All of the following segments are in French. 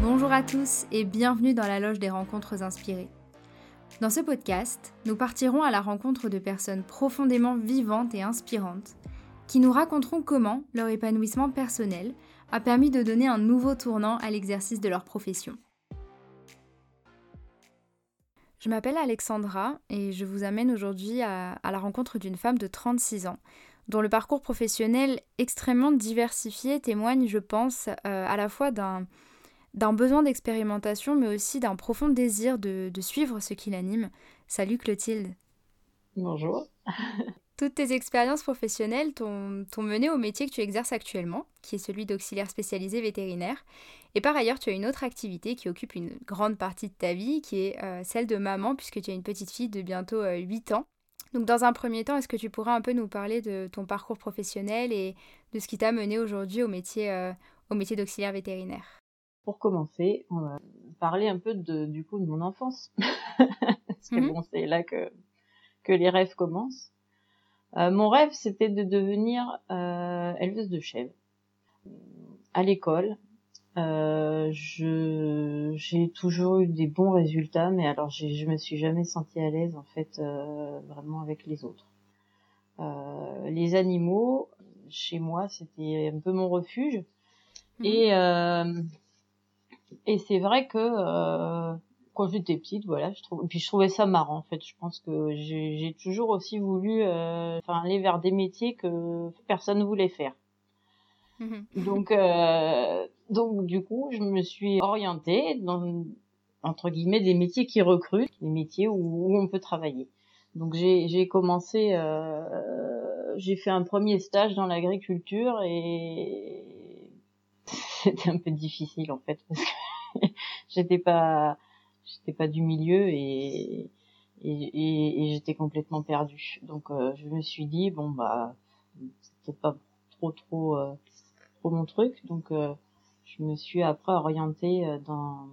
Bonjour à tous et bienvenue dans la loge des rencontres inspirées. Dans ce podcast, nous partirons à la rencontre de personnes profondément vivantes et inspirantes qui nous raconteront comment leur épanouissement personnel a permis de donner un nouveau tournant à l'exercice de leur profession. Je m'appelle Alexandra et je vous amène aujourd'hui à, la rencontre d'une femme de 36 ans dont le parcours professionnel extrêmement diversifié témoigne, je pense, euh, à la fois d'un d'un besoin d'expérimentation, mais aussi d'un profond désir de, suivre ce qui l'anime. Salut Clotilde. Bonjour. Toutes tes expériences professionnelles t'ont mené au métier que tu exerces actuellement, qui est celui d'auxiliaire spécialisé vétérinaire. Et par ailleurs, tu as une autre activité qui occupe une grande partie de ta vie, qui est euh, celle de maman, puisque tu as une petite fille de bientôt 8 euh, ans. Donc dans un premier temps, est-ce que tu pourrais un peu nous parler de ton parcours professionnel et de ce qui t'a mené aujourd'hui au métier, euh, au métier d'auxiliaire vétérinaire? Pour commencer, on va parler un peu de, du coup de mon enfance. Parce que mhm. bon, c'est là que, que les rêves commencent. Euh, mon rêve, c'était de devenir euh, éleveuse de chèvres. À l'école, euh, je j'ai toujours eu des bons résultats, mais alors je me suis jamais sentie à l'aise en fait euh, vraiment avec les autres. Les animaux, chez moi, c'était un peu mon refuge. Mhm. Et et c'est vrai que euh, quand j'étais petite, voilà, je trouve, puis je trouvais ça marrant en fait. Je pense que j'ai toujours aussi voulu, euh, enfin, aller vers des métiers que personne ne voulait faire. Mhm. Donc, euh, donc du coup, je me suis orientée dans entre guillemets des métiers qui recrutent, des métiers où, où on peut travailler. Donc j'ai commencé, euh, j'ai fait un premier stage dans l'agriculture et c'était un peu difficile en fait parce que j'étais pas j'étais pas du milieu et et, et, j'étais complètement perdue. Donc euh, je me suis dit bon bah c'était pas trop trop euh, trop mon truc donc euh, je me suis après orientée dans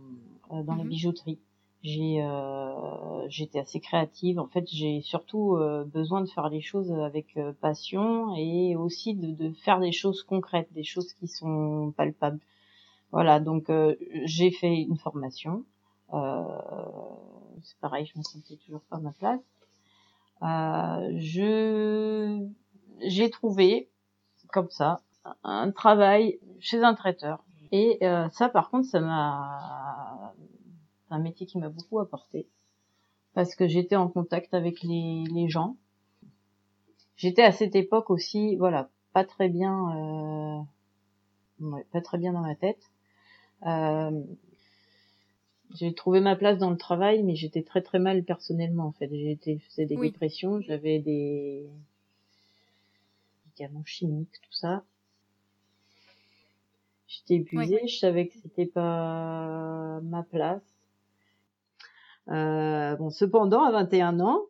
dans la mhm. bijouterie j'ai euh, j'étais assez créative. En fait j'ai surtout euh, besoin de faire les choses avec euh, passion et aussi de, de, faire des choses concrètes des choses qui sont palpables. Voilà donc j'ai fait une formation. C'est pareil je me sentais toujours pas à ma place. Je j'ai trouvé comme ça un travail chez un traiteur. Et ça par contre ça m'a un métier qui m'a beaucoup apporté parce que j'étais en contact avec les, les gens. J'étais à cette époque aussi, voilà, pas très bien, euh, pas très bien dans ma tête. Euh, j'ai trouvé ma place dans le travail, mais j'étais très très mal personnellement en fait. Été, faisais des dépressions, j'avais des médicaments chimiques, tout ça. J'étais épuisée, je savais que c'était pas ma place. Euh, bon, cependant, à 21 ans,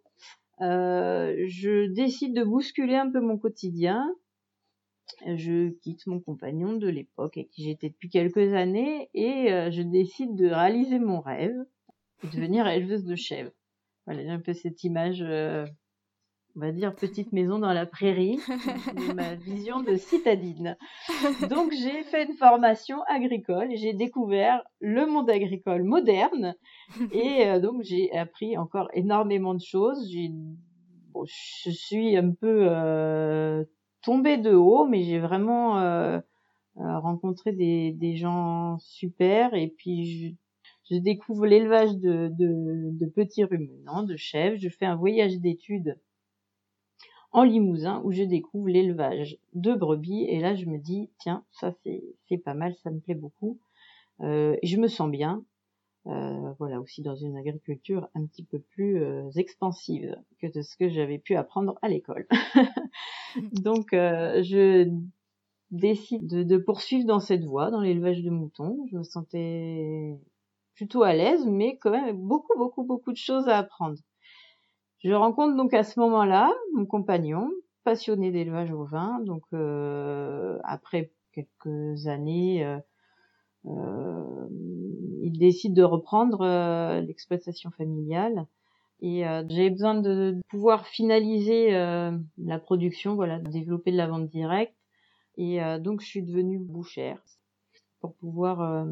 euh, je décide de bousculer un peu mon quotidien. Je quitte mon compagnon de l'époque avec qui j'étais depuis quelques années et euh, je décide de réaliser mon rêve, de devenir éleveuse de chèvres. Voilà, j'ai un peu cette image on va dire petite maison dans la prairie, ma vision de citadine. Donc j'ai fait une formation agricole j'ai découvert le monde agricole moderne et euh, donc j'ai appris encore énormément de choses. Bon, je suis un peu euh, tombée de haut, mais j'ai vraiment euh, euh, rencontré des, des, gens super et puis je, je découvre l'élevage de, de, de petits ruminants, de chèvres. Je fais un voyage d'études en Limousin où je découvre l'élevage de brebis. Et là je me dis tiens ça c'est pas mal ça me plaît beaucoup. Euh, et je me sens bien euh, voilà aussi dans une agriculture un petit peu plus euh, expansive que de ce que j'avais pu apprendre à l'école. Donc je décide de, de, poursuivre dans cette voie dans l'élevage de moutons. Je me sentais plutôt à l'aise mais quand même beaucoup beaucoup beaucoup de choses à apprendre je rencontre donc à ce moment-là mon compagnon, passionné d'élevage au vin. Donc euh, après quelques années, euh, euh, il décide de reprendre l'exploitation familiale. Et j'ai besoin de pouvoir finaliser la production, voilà, développer de la vente directe. Et donc je suis devenue bouchère pour pouvoir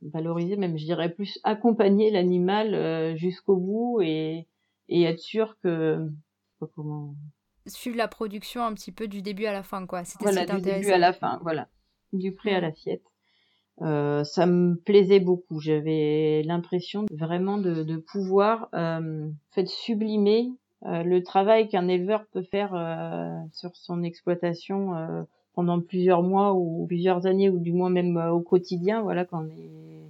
valoriser, même je dirais plus accompagner l'animal jusqu'au bout et, et être sûr que comment suivre la production un petit peu du début à la fin quoi. C'était voilà, du début à la fin, voilà, du pré à l'assiette. Euh, ça me plaisait beaucoup. J'avais l'impression vraiment de, de pouvoir euh, fait sublimer euh, le travail qu'un éleveur peut faire euh, sur son exploitation euh, pendant plusieurs mois ou plusieurs années ou du moins même au quotidien. Voilà, quand on est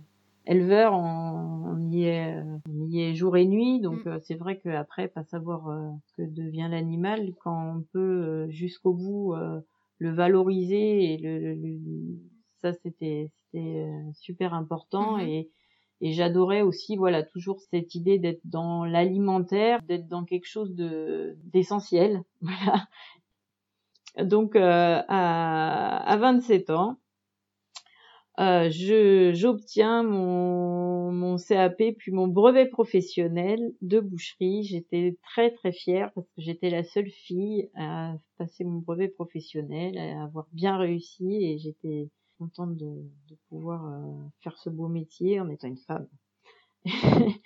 éleveur, on, y est, on y est jour et nuit. Donc mm. c'est vrai qu'après, pas savoir ce que devient l'animal, quand on peut jusqu'au bout le valoriser et le, le ça c'était c'était super important mm-hmm. et et j'adorais aussi, voilà, toujours cette idée d'être dans l'alimentaire, d'être dans quelque chose de d'essentiel. Voilà. Donc, euh, à, à 27 ans, euh, je j'obtiens mon, mon CAP puis mon brevet professionnel de boucherie. J'étais très très fière parce que j'étais la seule fille à passer mon brevet professionnel, à avoir bien réussi et j'étais contente de, de pouvoir euh, faire ce beau métier en étant une femme.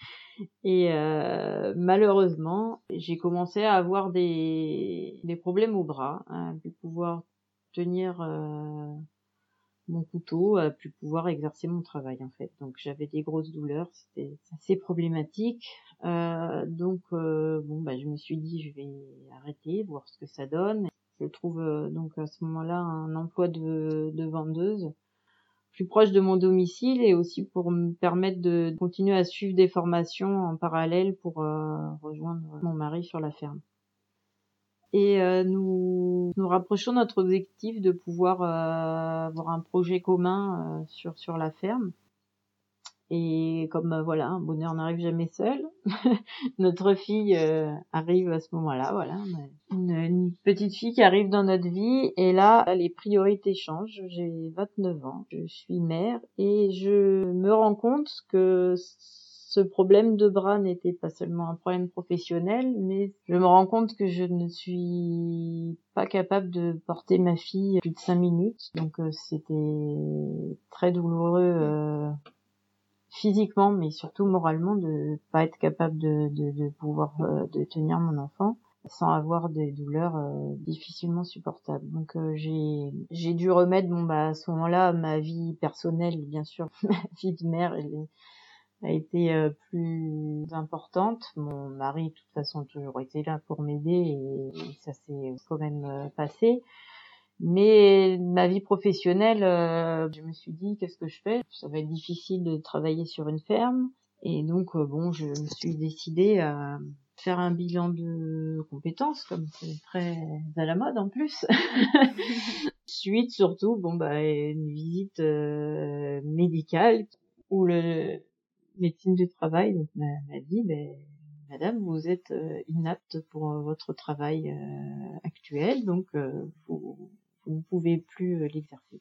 et euh, malheureusement, j'ai commencé à avoir des, des problèmes au bras, à plus pouvoir tenir euh, mon couteau, à plus pouvoir exercer mon travail en fait. Donc j'avais des grosses douleurs, c'était assez problématique. Euh, donc bon bah je me suis dit je vais arrêter, voir ce que ça donne. Je trouve euh, donc à ce moment-là un emploi de, de vendeuse plus proche de mon domicile et aussi pour me permettre de continuer à suivre des formations en parallèle pour euh, rejoindre mon mari sur la ferme. Et euh, nous nous rapprochons notre objectif de pouvoir avoir un projet commun sur sur la ferme. Et comme euh, voilà, un bonheur n'arrive jamais seul, notre fille euh, arrive à ce moment-là, voilà, une, petite fille qui arrive dans notre vie et là les priorités changent. J'ai 29 ans, je suis mère et je me rends compte que ce problème de bras n'était pas seulement un problème professionnel, mais je me rends compte que je ne suis pas capable de porter ma fille plus de 5 minutes. Donc euh, c'était très douloureux physiquement, mais surtout moralement, de pas être capable de, pouvoir euh, de tenir mon enfant sans avoir des douleurs euh, difficilement supportables. Donc euh, j'ai dû remettre bon bah à ce moment-là ma vie personnelle bien sûr ma vie de mère elle a été plus importante. Mon mari de toute façon a toujours été là pour m'aider et, ça s'est quand même passé. Mais ma vie professionnelle, euh, je me suis dit qu'est-ce que je fais? Ça va être difficile de travailler sur une ferme. Et donc euh, bon, je me suis décidée à faire un bilan de compétences, comme c'est très à la mode en plus. Suite surtout, bon bah une visite euh, médicale où le médecine du travail. M'a dit ben Madame, vous êtes inapte pour votre travail actuel, donc vous, vous ne pouvez plus euh, l'exercer.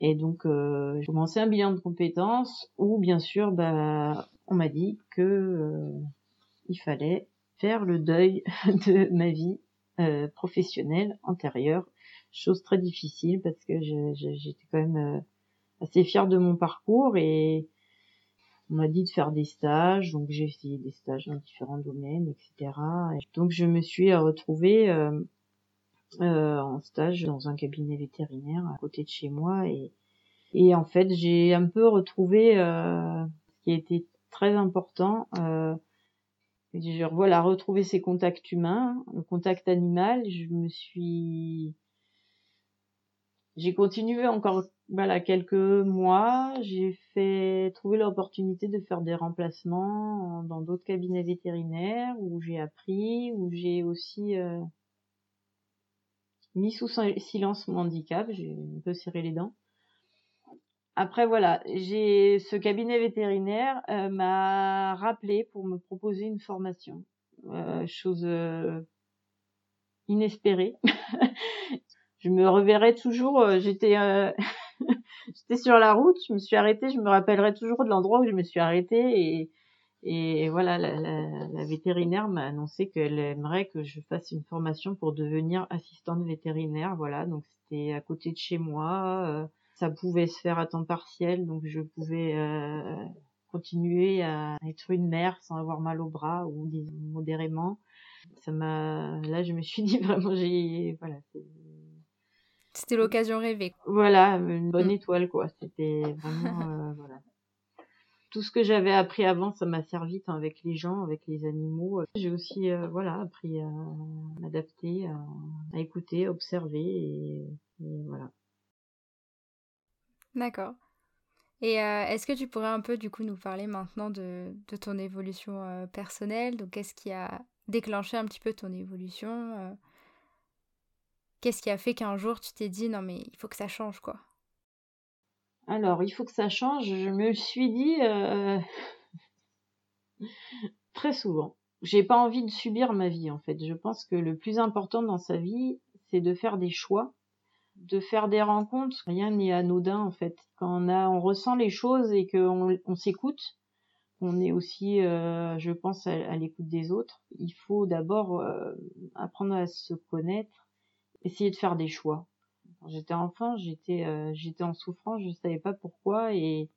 Et donc, euh, j'ai commencé un bilan de compétences où, bien sûr, bah, on m'a dit que euh, il fallait faire le deuil de ma vie euh, professionnelle antérieure, chose très difficile parce que j'étais quand même assez fière de mon parcours et on m'a dit de faire des stages, donc j'ai essayé des stages dans différents domaines, etc. Et donc je me suis retrouvée euh, en stage dans un cabinet vétérinaire à côté de chez moi et et en fait j'ai un peu retrouvé euh, ce qui a été très important euh, voilà retrouver ces contacts humains le contact animal je me suis j'ai continué encore voilà quelques mois j'ai fait trouver l'opportunité de faire des remplacements dans d'autres cabinets vétérinaires où j'ai appris où j'ai aussi euh, mis sous silence mon handicap, j'ai un peu serré les dents. Après voilà, j'ai ce cabinet vétérinaire euh, m'a rappelé pour me proposer une formation, euh, chose euh, inespérée. je me reverrai toujours. j'étais j'étais sur la route, je me suis arrêtée, je me rappellerai toujours de l'endroit où je me suis arrêtée et et voilà, la, la, la vétérinaire m'a annoncé qu'elle aimerait que je fasse une formation pour devenir assistante vétérinaire. Voilà, donc c'était à côté de chez moi. Euh, ça pouvait se faire à temps partiel, donc je pouvais euh, continuer à être une mère sans avoir mal au bras ou modérément. Ça m'a, là, je me suis dit vraiment, j'ai, voilà. C'était l'occasion rêvée. Voilà, une bonne mm. étoile, quoi. C'était vraiment, voilà tout ce que j'avais appris avant, ça m'a servi tant avec les gens, avec les animaux. J'ai aussi, euh, voilà, appris à m'adapter, à, écouter, à observer et, voilà. D'accord. Et euh, est-ce que tu pourrais un peu du coup nous parler maintenant de, ton évolution euh, personnelle? Donc qu'est-ce qui a déclenché un petit peu ton évolution Qu'est-ce qui a fait qu'un jour tu t'es dit non mais il faut que ça change quoi alors, il faut que ça change. Je me suis dit euh, très souvent. J'ai pas envie de subir ma vie en fait. Je pense que le plus important dans sa vie, c'est de faire des choix, de faire des rencontres. Rien n'est anodin en fait. Quand on a, on ressent les choses et qu'on on, s'écoute, on est aussi, euh, je pense, à, l'écoute des autres. Il faut d'abord euh, apprendre à se connaître, essayer de faire des choix j'étais enfant, j'étais euh, j'étais en souffrance, je savais pas pourquoi et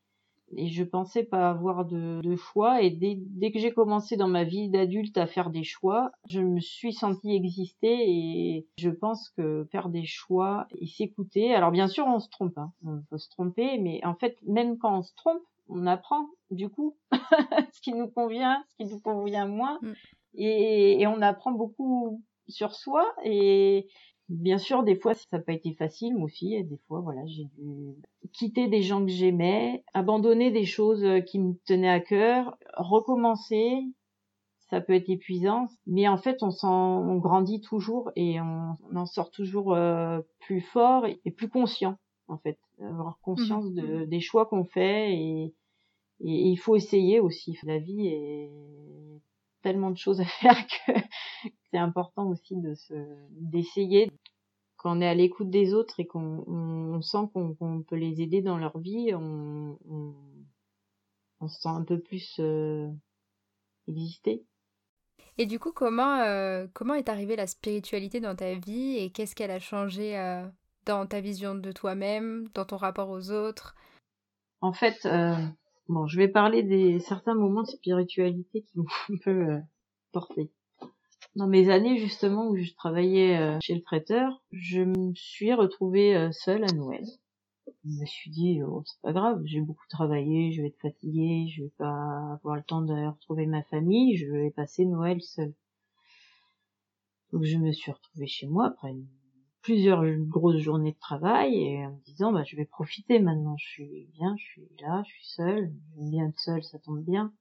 et je pensais pas avoir de, de choix et dès, dès que j'ai commencé dans ma vie d'adulte à faire des choix, je me suis sentie exister et je pense que faire des choix et s'écouter. Alors bien sûr on se trompe, hein, on peut se tromper, mais en fait même quand on se trompe, on apprend du coup ce qui nous convient, ce qui nous convient moins mm. et, et on apprend beaucoup sur soi et Bien sûr, des fois, ça n'a pas été facile, moi aussi. Et des fois, voilà, j'ai dû quitter des gens que j'aimais, abandonner des choses euh, qui me tenaient à cœur, recommencer. Ça peut être épuisant, mais en fait, on s'en, on grandit toujours et on, en sort toujours euh, plus fort et, plus conscient, en fait, avoir conscience de, des choix qu'on fait et, et, il faut essayer aussi. La vie est tellement de choses à faire que c'est important aussi de se d'essayer quand on est à l'écoute des autres et qu'on on, sent qu'on peut les aider dans leur vie, on, on, se sent un peu plus euh, exister. Et du coup, comment, euh, comment est arrivée la spiritualité dans ta vie et qu'est-ce qu'elle a changé euh, dans ta vision de toi-même, dans ton rapport aux autres? En fait, bon, je vais parler des certains moments de spiritualité qui m'ont un peu porté. Dans mes années justement où je travaillais euh, chez le traiteur, je me suis retrouvée euh, seule à Noël. Je me suis dit, oh, c'est pas grave, j'ai beaucoup travaillé, je vais être fatiguée, je vais pas avoir le temps de retrouver ma famille, je vais passer Noël seule. Donc je me suis retrouvée chez moi après plusieurs grosses journées de travail et en me disant bah je vais profiter maintenant, je suis bien, je suis là, je suis seule, j'aime bien être seule, ça tombe bien.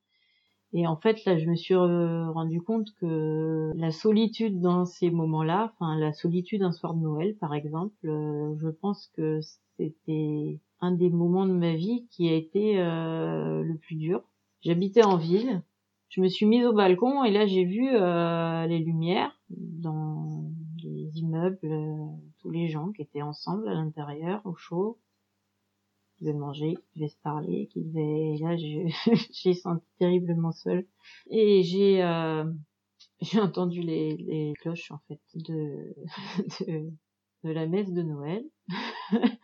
Et en fait, là, je me suis rendu compte que la solitude dans ces moments-là, enfin la solitude un soir de Noël, par exemple, euh, je pense que c'était un des moments de ma vie qui a été euh, le plus dur. J'habitais en ville, je me suis mise au balcon et là j'ai vu euh, les lumières dans les immeubles, tous les gens qui étaient ensemble à l'intérieur, au chaud qui devaient manger, qui devaient se parler, qui devaient... Là, j'ai senti terriblement seule. Et j'ai euh, j'ai entendu les, les cloches, en fait, de, de, de la messe de Noël.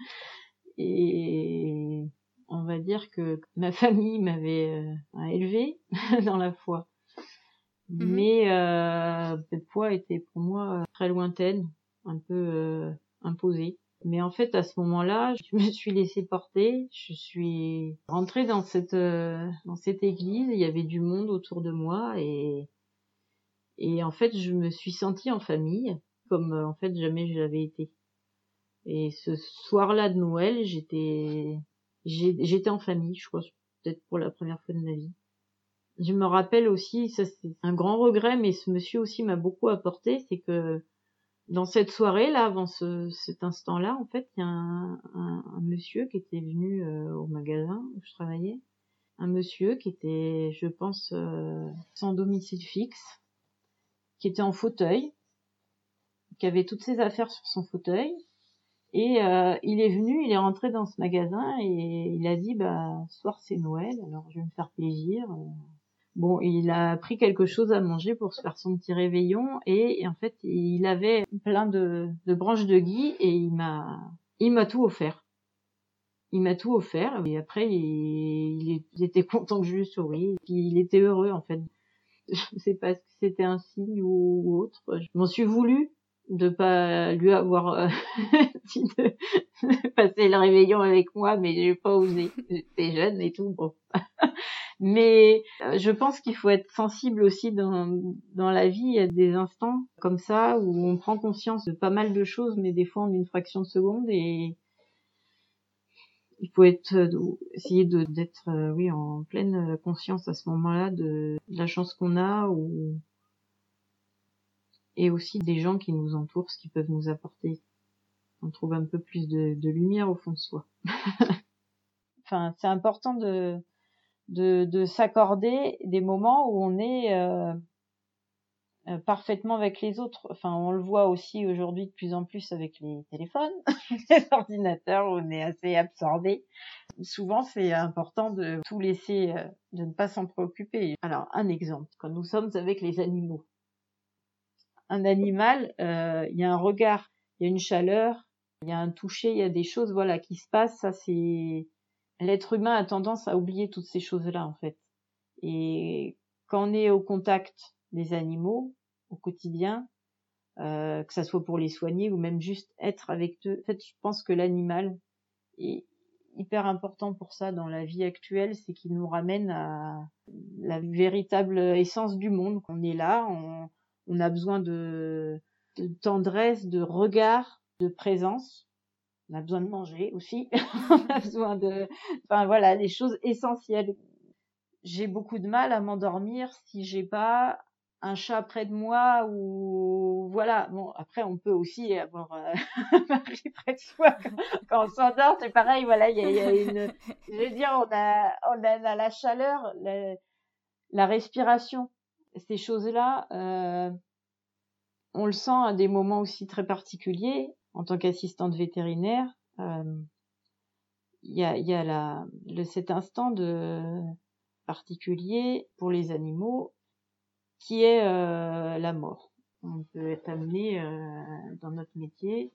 et on va dire que ma famille m'avait euh, élevée dans la foi. Mhm. Mais euh, était pour moi très lointaine, un peu euh, imposée. Mais en fait, à ce moment-là, je me suis laissée porter. Je suis rentrée dans cette euh, dans cette église. Il y avait du monde autour de moi et et en fait, je me suis sentie en famille, comme euh, en fait jamais je l'avais été. Et ce soir-là de Noël, j'étais j'étais en famille, je crois, peut-être pour la première fois de ma vie. Je me rappelle aussi, ça c'est un grand regret, mais ce monsieur aussi m'a beaucoup apporté, c'est que dans cette soirée là, avant ce, cet instant-là, en fait, il y a un, un, monsieur qui était venu euh, au magasin où je travaillais, un monsieur qui était, je pense, euh, sans domicile fixe, qui était en fauteuil, qui avait toutes ses affaires sur son fauteuil, et euh, il est venu, il est rentré dans ce magasin et il a dit bah soir c'est Noël, alors je vais me faire plaisir. Bon, il a pris quelque chose à manger pour se faire son petit réveillon et, en fait, il avait plein de, de branches de gui et il m'a, il m'a tout offert. il m'a tout offert et après il, était content que je lui souris puis il était heureux en fait. Je sais pas si c'était un signe ou autre. Je m'en suis voulu de pas lui avoir euh, dit de, passer le réveillon avec moi mais j'ai pas osé. J'étais jeune et tout bon mais euh, je pense qu'il faut être sensible aussi dans dans la vie. A des instants comme ça où on prend conscience de pas mal de choses mais des fois en une fraction de seconde et il faut être euh, essayer de d'être euh, oui en pleine conscience à ce moment-là de, la chance qu'on a ou et aussi des gens qui nous entourent ce qui peuvent nous apporter. On trouve un peu plus de, de lumière au fond de soi. Enfin c'est important de de, de s'accorder des moments où on est euh, parfaitement avec les autres. Enfin, on le voit aussi aujourd'hui de plus en plus avec les téléphones, les ordinateurs, on est assez absorbé. Souvent, c'est important de tout laisser, euh, de ne pas s'en préoccuper. Alors, un exemple, quand nous sommes avec les animaux. Un animal, euh, il y a un regard, il y a une chaleur, il y a un toucher, il y a des choses, voilà, qui se passent. Ça, c'est l'être humain a tendance à oublier toutes ces choses-là, en fait. Et quand on est au contact des animaux au quotidien, euh, que ça soit pour les soigner ou même juste être avec eux. En fait, je pense que l'animal est hyper important pour ça dans la vie actuelle, c'est qu'il nous ramène à la véritable essence du monde. Qu'on est là, on, on a besoin de, tendresse, de regard, de présence. On a besoin de manger aussi. on a besoin de, enfin voilà, les choses essentielles. J'ai beaucoup de mal à m'endormir si j'ai pas un chat près de moi ou voilà bon après on peut aussi avoir euh, un mari près de soi quand, on s'endort c'est pareil voilà il y a, une je veux dire on a on a, la chaleur la, respiration ces choses là euh, on le sent à des moments aussi très particuliers en tant qu'assistante vétérinaire euh, il y a y a la le, cet instant de particulier pour les animaux qui est euh, la mort. On peut être amené euh, dans notre métier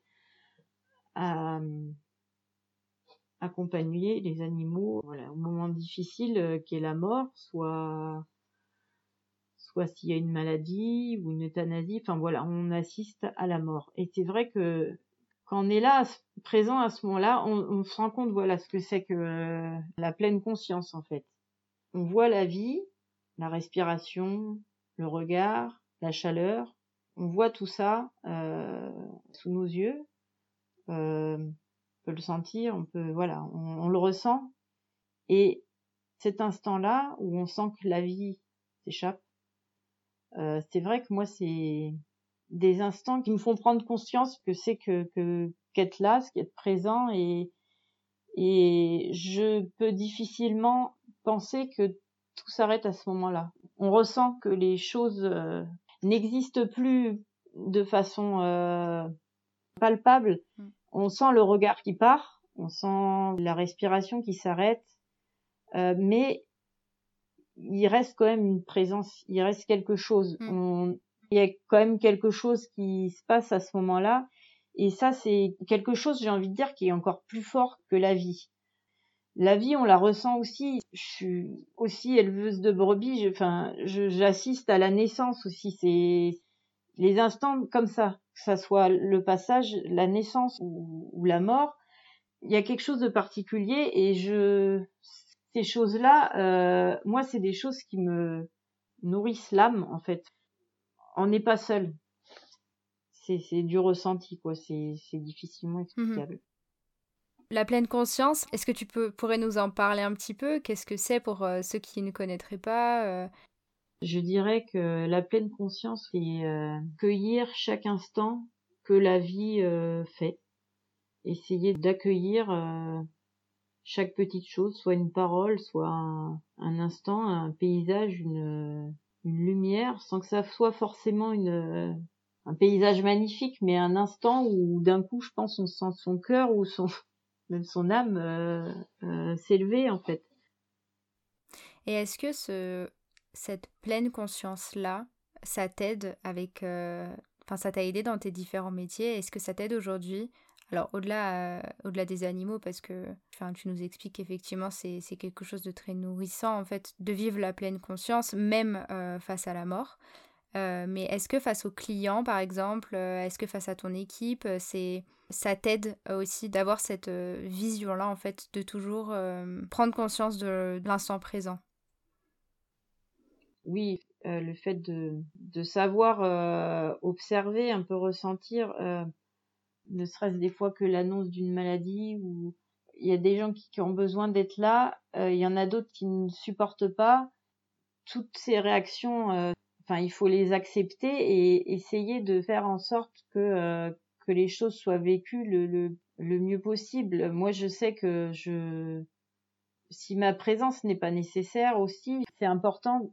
à accompagner les animaux voilà, au moment difficile euh, qui est la mort, soit soit s'il y a une maladie ou une euthanasie, enfin voilà, on assiste à la mort. Et c'est vrai que quand on est là, présent à ce moment-là, on, on se rend compte, voilà, ce que c'est que la pleine conscience en fait. On voit la vie, la respiration, le regard, la chaleur. On voit tout ça euh, sous nos yeux. Euh, on peut le sentir, on peut, voilà, on, le ressent. Et cet instant-là où on sent que la vie s'échappe, euh, c'est vrai que moi c'est des instants qui me font prendre conscience que c'est que que qu'être là, ce qu'être présent et et je peux difficilement penser que tout s'arrête à ce moment-là on ressent que les choses euh, n'existent plus de façon euh, palpable. Mm. On sent le regard qui part, on sent la respiration qui s'arrête, euh, mais il reste quand même une présence, il reste quelque chose. Mm. Il y a quand même quelque chose qui se passe à ce moment-là. Et ça, c'est quelque chose, j'ai envie de dire, qui est encore plus fort que la vie la vie, on la ressent aussi. Je suis aussi éleveuse de brebis. Enfin, j'assiste à la naissance aussi. C'est les instants comme ça, que ça soit le passage, la naissance ou, la mort. Il y a quelque chose de particulier et je ces choses-là, euh, moi, c'est des choses qui me nourrissent l'âme en fait. On n'est pas seul. C'est du ressenti quoi. C'est difficilement mmh explicable. La pleine conscience, est-ce que tu peux, pourrais nous en parler un petit peu? Qu'est-ce que c'est pour euh, ceux qui ne connaîtraient pas euh? Je dirais que la pleine conscience, c'est euh, cueillir chaque instant que la vie fait. Essayer d'accueillir chaque petite chose, soit une parole, soit un, instant, un paysage, une, lumière, sans que ça soit forcément une, un paysage magnifique, mais un instant où d'un coup, je pense, on sent son cœur ou son, même son âme euh, euh, s'élever en fait. Et est-ce que ce, cette pleine conscience-là, ça t'aide avec... Euh, enfin, ça t'a aidé dans tes différents métiers? Est-ce que ça t'aide aujourd'hui Alors au-delà, au-delà des animaux, parce que tu nous expliques qu'effectivement c'est, quelque chose de très nourrissant en fait de vivre la pleine conscience, même face à la mort. mais est-ce que face aux clients, par exemple, est-ce que face à ton équipe, c'est ça t'aide aussi d'avoir cette vision-là, en fait, de toujours prendre conscience de, l'instant présent? Oui, le fait de savoir observer, un peu ressentir ne serait-ce des fois que l'annonce d'une maladie ou il y a des gens qui, ont besoin d'être là, euh, il y en a d'autres qui ne supportent pas. Toutes ces réactions, euh, enfin, il faut les accepter et essayer de faire en sorte que euh, les choses soient vécues le mieux possible. Moi, je sais que je si ma présence n'est pas nécessaire aussi, c'est important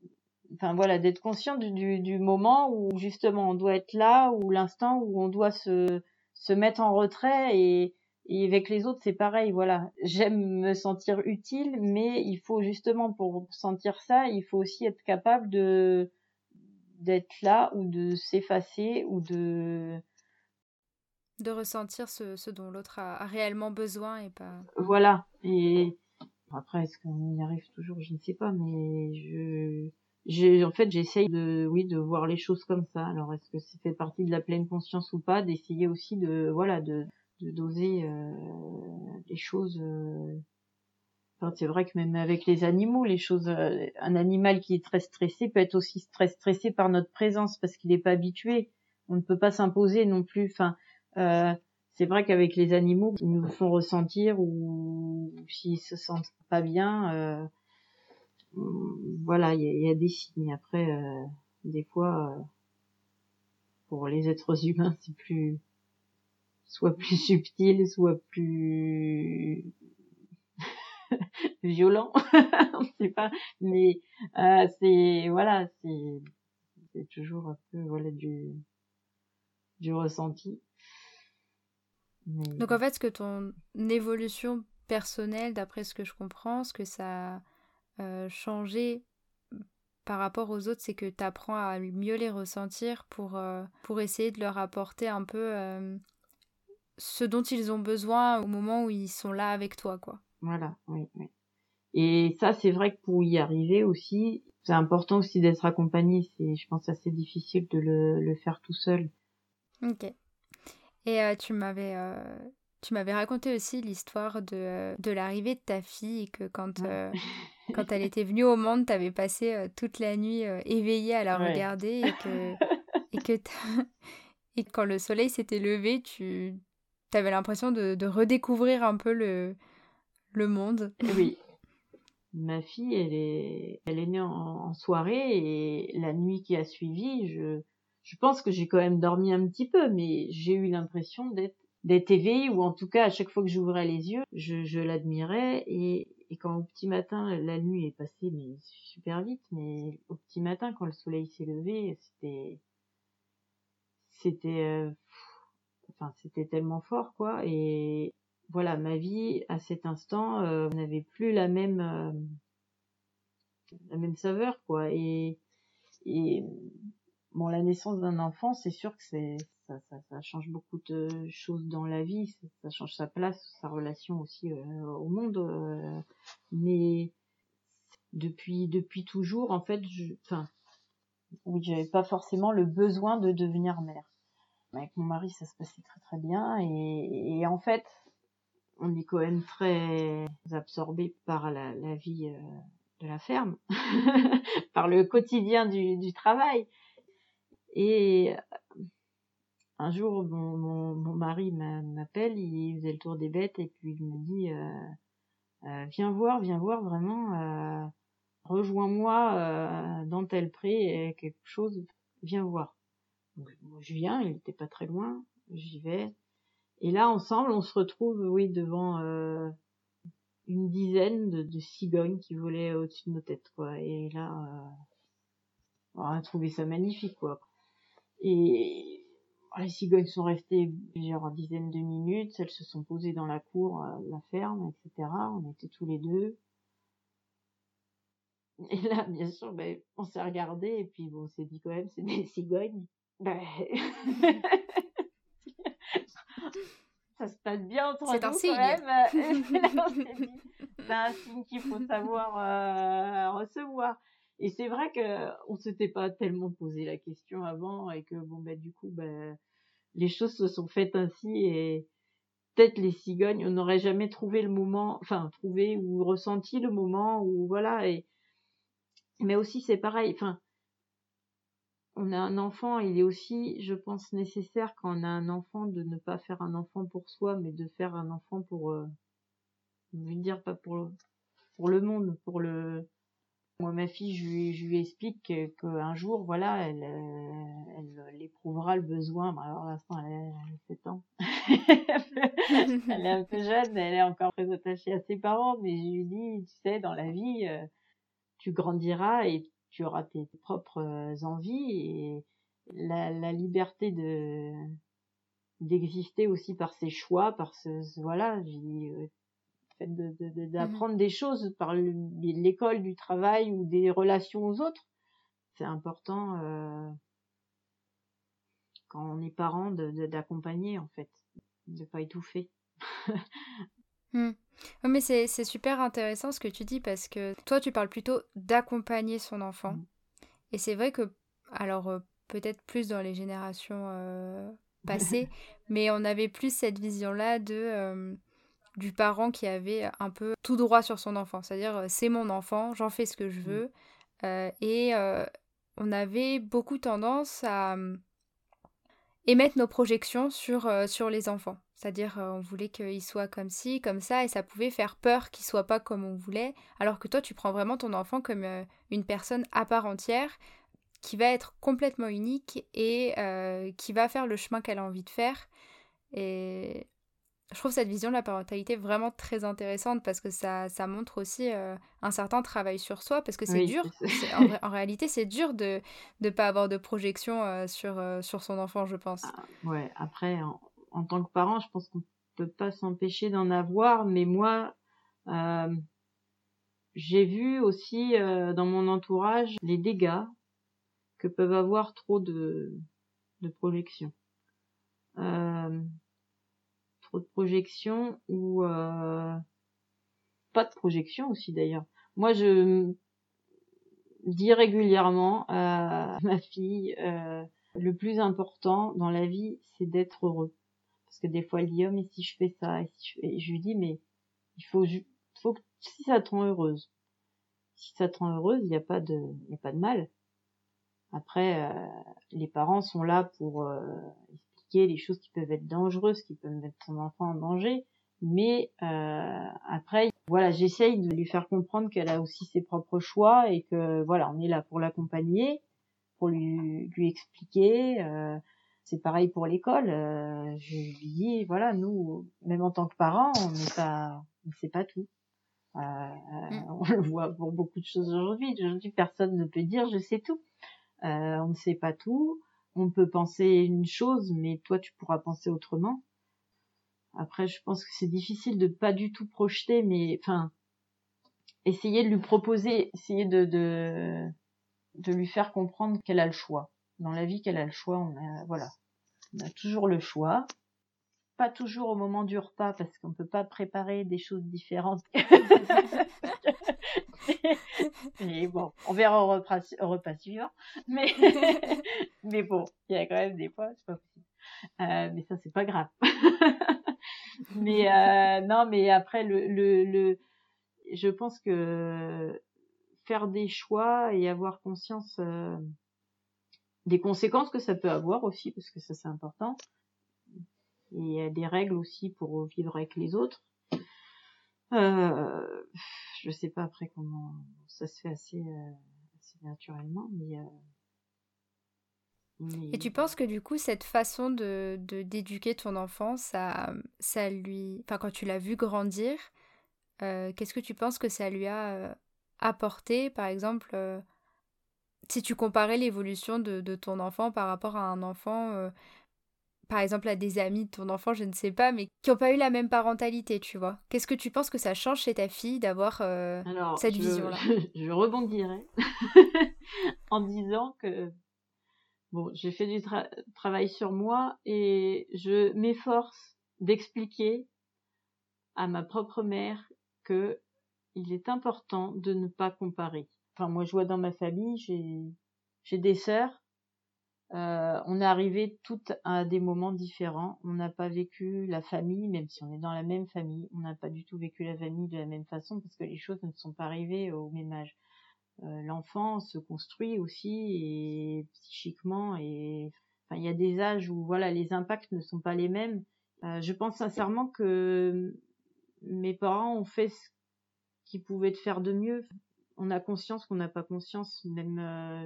enfin voilà d'être conscient du, du, du, moment où justement on doit être là ou l'instant où on doit se se mettre en retrait et, et avec les autres, c'est pareil, voilà. J'aime me sentir utile, mais il faut justement pour sentir ça, il faut aussi être capable de d'être là ou de s'effacer ou de de ressentir ce, ce dont l'autre a, a, réellement besoin et pas voilà et après est-ce qu'on y arrive toujours? Je ne sais pas mais je en fait j'essaye de oui de voir les choses comme ça. Alors est-ce que ça fait partie de la pleine conscience ou pas? D'essayer aussi de voilà de, de doser euh, les choses euh... enfin, c'est vrai que même avec les animaux les choses euh, un animal qui est très stressé peut être aussi très stressé par notre présence parce qu'il n'est pas habitué. On ne peut pas s'imposer non plus. Enfin euh, c'est vrai qu'avec les animaux ils nous font ressentir ou s'ils se sentent pas bien euh, voilà, il y, a des signes. Après, euh, des fois, euh, pour les êtres humains, c'est plus, soit plus subtil, soit plus violent, on sait pas. Mais euh, c'est voilà, c'est c'est toujours un peu voilà du du ressenti. Donc en fait, ce que ton évolution personnelle, d'après ce que je comprends, ce que ça euh, changer par rapport aux autres, c'est que tu apprends à mieux les ressentir pour, euh, pour essayer de leur apporter un peu euh, ce dont ils ont besoin au moment où ils sont là avec toi, quoi. Voilà, oui, oui. Et ça, c'est vrai que pour y arriver aussi, c'est important aussi d'être accompagné. C'est, je pense, assez difficile de le, le faire tout seul. Ok. Et tu m'avais tu m'avais raconté aussi l'histoire de, de l'arrivée de ta fille et que quand, euh, quand elle était venue au monde, tu avais passé euh, toute la nuit euh, éveillée à la regarder et que, et que et quand le soleil s'était levé, tu avais l'impression de, de, redécouvrir un peu le, le monde. Oui. Ma fille, elle est, elle est née en, en soirée et la nuit qui a suivi, je, je pense que j'ai quand même dormi un petit peu, mais j'ai eu l'impression d'être d'être éveillée ou en tout cas à chaque fois que j'ouvrais les yeux, je, je l'admirais et, et quand au petit matin la nuit est passée mais super vite, mais au petit matin quand le soleil s'est levé, c'était c'était euh, enfin c'était tellement fort quoi. Et voilà ma vie à cet instant euh, n'avait plus la même euh, la même saveur quoi. Et et bon la naissance d'un enfant c'est sûr que c'est ça, ça, ça, change beaucoup de choses dans la vie, ça, change sa place, sa relation aussi euh, au monde. Euh, mais depuis depuis toujours, en fait, je, enfin, oui, j'avais pas forcément le besoin de devenir mère. Avec mon mari, ça se passait très très bien et, et en fait, on est quand même très absorbé par la, la vie euh, de la ferme, par le quotidien du, du travail. Et un jour, mon, mon, mon mari m'appelle, il faisait le tour des bêtes et puis il me dit euh, euh, Viens voir, viens voir vraiment, euh, rejoins-moi euh, dans tel pré, quelque chose, viens voir. Donc, je viens, il n'était pas très loin, j'y vais. Et là, ensemble, on se retrouve, oui, devant euh, une dizaine de, de, cigognes qui volaient au-dessus de nos têtes, quoi. Et là, on a trouvé ça magnifique, quoi. Et les cigognes sont restées plusieurs dizaines de minutes, elles se sont posées dans la cour, euh, la ferme, etc. On était tous les deux. Et là, bien sûr, ben, on s'est regardé et puis bon, on s'est dit quand même, c'est des cigognes. Ben... ça se passe bien entre nous quand même. c'est un signe qu'il faut savoir euh, recevoir. Et c'est vrai que on s'était pas tellement posé la question avant et que bon ben du coup ben les choses se sont faites ainsi et peut-être les cigognes on n'aurait jamais trouvé le moment enfin trouvé ou ressenti le moment où voilà et mais aussi c'est pareil enfin on a un enfant, il est aussi, je pense, nécessaire quand on a un enfant de ne pas faire un enfant pour soi, mais de faire un enfant pour, euh, je veux dire pas pour le, pour le monde, pour le. Moi, ma fille, je lui, je lui explique qu'un jour, voilà, elle, euh, elle, éprouvera le besoin. alors, l'instant, elle a 7 ans. elle est un peu jeune, elle est encore très attachée à ses parents, mais je lui dis, tu sais, dans la vie, euh, tu grandiras et tu auras tes propres euh, envies et la, la liberté de d'exister aussi par ses choix, par ce, voilà, j'ai fait d'apprendre de, des choses par l'école, du travail ou des relations aux autres. C'est important euh, quand on est parent d'accompagner en fait, de pas étouffer. Mmh. Mais c'est super intéressant ce que tu dis parce que toi, tu parles plutôt d'accompagner son enfant. Mmh. Et c'est vrai que, alors euh, peut-être plus dans les générations euh, passées, mais on avait plus cette vision-là de euh, du parent qui avait un peu tout droit sur son enfant. C'est-à-dire, c'est mon enfant, j'en fais ce que je mmh. veux. et on avait beaucoup tendance à émettre nos projections sur, sur les enfants. C'est-à-dire, on voulait qu'il soit comme ci, comme ça, et ça pouvait faire peur qu'il soit pas comme on voulait. Alors que toi, tu prends vraiment ton enfant comme une personne à part entière, qui va être complètement unique et qui va faire le chemin qu'elle a envie de faire. Et je trouve cette vision de la parentalité vraiment très intéressante parce que ça, ça montre aussi un certain travail sur soi parce que c'est dur. En, réalité, c'est dur de ne pas avoir de projection sur, sur son enfant, je pense. Ah, ouais, après, en tant que parent, je pense qu'on peut pas s'empêcher d'en avoir, mais moi, euh, j'ai vu aussi euh, dans mon entourage les dégâts que peuvent avoir trop de, de projections. Euh, de projections ou pas de projections aussi d'ailleurs. Moi, je dis régulièrement à ma fille, le plus important dans la vie, c'est d'être heureux parce que des fois elle dit oh mais si je fais ça et, si je, je lui dis mais il faut faut que si ça te rend heureuse si ça te rend heureuse il n'y a pas de y a pas de mal après euh, les parents sont là pour euh, les choses qui peuvent être dangereuses qui peuvent mettre son enfant en danger mais euh, après voilà j'essaye de lui faire comprendre qu'elle a aussi ses propres choix et que voilà on est là pour l'accompagner pour lui lui expliquer euh, c'est pareil pour l'école. Euh, je lui dis, voilà, nous, même en tant que parents, on n'est pas, on sait pas tout. Euh, mm. On le voit pour beaucoup de choses aujourd'hui. Aujourd'hui, personne ne peut dire je sais tout. Euh, on ne sait pas tout. On peut penser une chose, mais toi, tu pourras penser autrement. Après, je pense que c'est difficile de pas du tout projeter, mais enfin, essayer de lui proposer, essayer de, de, de lui faire comprendre qu'elle a le choix dans la vie qu'elle a le choix, on a, voilà, on a toujours le choix. Pas toujours au moment du repas parce qu'on peut pas préparer des choses différentes. mais bon, on verra au repas, repas suivant. Mais, mais bon, il y a quand même des fois, c'est pas possible. Euh, mais ça, c'est pas grave. mais euh, non, mais après, le, le, le, je pense que faire des choix et avoir conscience euh, des conséquences que ça peut avoir aussi, parce que ça c'est important. Et a des règles aussi pour vivre avec les autres. Euh, je sais pas après comment ça se fait assez, euh, assez naturellement, euh, Et tu penses que du coup cette façon de d'éduquer ton enfant, ça, ça lui, enfin quand tu l'as vu grandir, euh, qu'est-ce que tu penses que ça lui a apporté, par exemple? si tu comparais l'évolution de, ton enfant par rapport à un enfant, par exemple à des amis de ton enfant, je ne sais pas, mais qui n'ont pas eu la même parentalité, tu vois. Qu'est-ce que tu penses que ça change chez ta fille d'avoir euh, cette vision-là? Je rebondirais en disant que bon, j'ai fait du travail sur moi et je m'efforce d'expliquer à ma propre mère que il est important de ne pas comparer. Enfin, moi, je vois dans ma famille, j'ai, j'ai des sœurs. Euh, on est arrivé toutes à des moments différents. On n'a pas vécu la famille, même si on est dans la même famille. On n'a pas du tout vécu la famille de la même façon parce que les choses ne sont pas arrivées au même âge. Euh, l'enfant se construit aussi et psychiquement et enfin il y a des âges où voilà les impacts ne sont pas les mêmes. Euh, je pense sincèrement que mes parents ont fait ce qu'ils pouvaient faire de mieux. On a conscience qu'on n'a pas conscience, même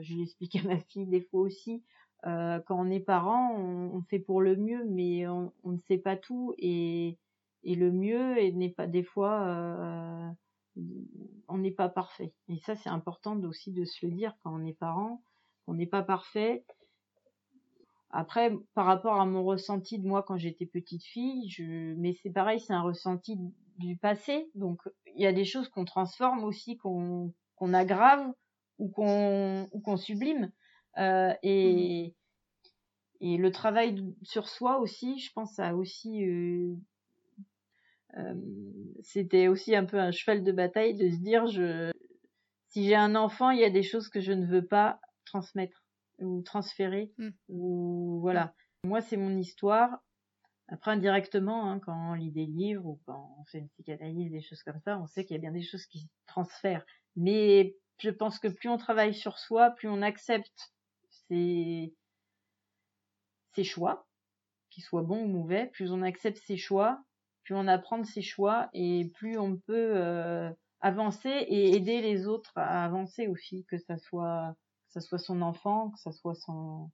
je l'explique à ma fille des fois aussi. Euh, quand on est parent, on, on, fait pour le mieux, mais on, on, ne sait pas tout et, et le mieux n'est pas des fois euh, on n'est pas parfait. Et ça, c'est important aussi de se le dire quand on est parent, on n'est pas parfait. Après, par rapport à mon ressenti de moi quand j'étais petite fille, je, mais c'est pareil, c'est un ressenti du passé. Donc, il y a des choses qu'on transforme aussi, qu'on qu'on aggrave ou qu'on ou qu'on sublime. Euh, et mmh. et le travail sur soi aussi, je pense, a aussi euh, euh, c'était aussi un peu un cheval de bataille de se dire je si j'ai un enfant, il y a des choses que je ne veux pas transmettre ou transférer mm. ou voilà. Moi, c'est mon histoire. Après, indirectement, hein, quand on lit des livres ou quand on fait une psychanalyse, des choses comme ça, on sait qu'il y a bien des choses qui se transfèrent. Mais je pense que plus on travaille sur soi, plus on accepte ses, ses choix, qu'ils soient bons ou mauvais, plus on accepte ses choix, plus on apprend de ses choix et plus on peut euh, avancer et aider les autres à avancer aussi, que ça soit ça soit son enfant, que ça soit son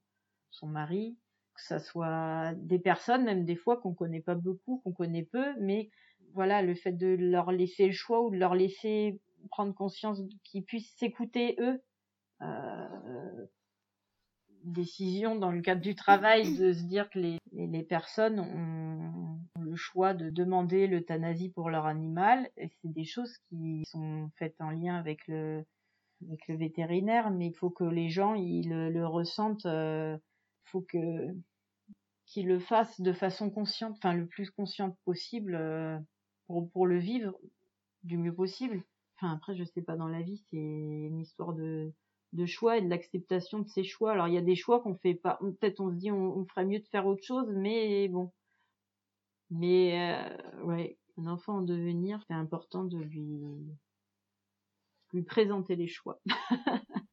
son mari, que ça soit des personnes, même des fois qu'on connaît pas beaucoup, qu'on connaît peu, mais voilà, le fait de leur laisser le choix ou de leur laisser prendre conscience qu'ils puissent s'écouter eux. Euh, décision dans le cadre du travail de se dire que les, les personnes ont le choix de demander l'euthanasie pour leur animal. Et c'est des choses qui sont faites en lien avec le, avec le vétérinaire, mais il faut que les gens ils le, ressentent. Euh, faut que qu'ils le fassent de façon consciente, enfin le plus consciente possible euh, pour pour le vivre du mieux possible. Enfin après je sais pas dans la vie c'est une histoire de de choix et de l'acceptation de ces choix. Alors il y a des choix qu'on fait pas, peut-être on se dit on, ferait mieux de faire autre chose, mais bon. Mais euh, ouais, un enfant en devenir, c'est important de lui lui présenter les choix.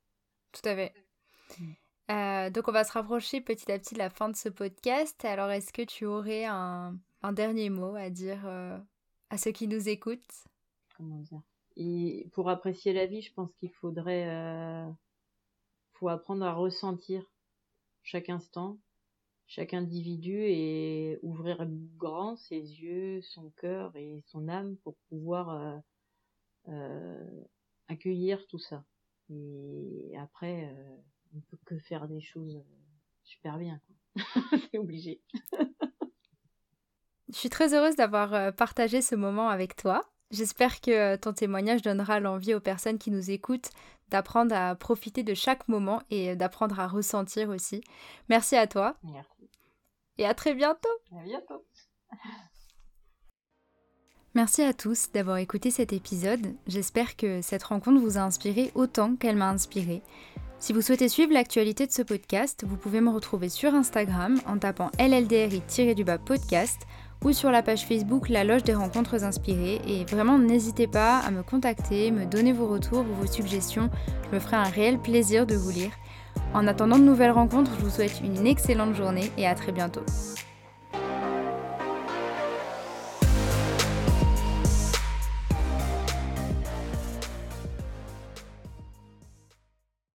Tout à fait. Mm. Euh, donc on va se rapprocher petit à petit de la fin de ce podcast. Alors est-ce que tu aurais un, un dernier mot à dire euh, à ceux qui nous écoutent? Comment dire? Et pour apprécier la vie, je pense qu'il faudrait euh, faut apprendre à ressentir chaque instant, chaque individu et ouvrir grand ses yeux, son cœur et son âme pour pouvoir euh, euh, accueillir tout ça. Et après, euh, on peut que faire des choses super bien. C'est obligé. Je suis très heureuse d'avoir partagé ce moment avec toi. J'espère que ton témoignage donnera l'envie aux personnes qui nous écoutent d'apprendre à profiter de chaque moment et d'apprendre à ressentir aussi. Merci à toi. Merci. Et à très bientôt. À bientôt. Merci à tous d'avoir écouté cet épisode. J'espère que cette rencontre vous a inspiré autant qu'elle m'a inspiré. Si vous souhaitez suivre l'actualité de ce podcast, vous pouvez me retrouver sur Instagram en tapant LLDRI-du-bas podcast ou sur la page Facebook La Loge des Rencontres Inspirées. Et vraiment, n'hésitez pas à me contacter, me donner vos retours ou vos suggestions. Je me ferai un réel plaisir de vous lire. En attendant de nouvelles rencontres, je vous souhaite une excellente journée et à très bientôt.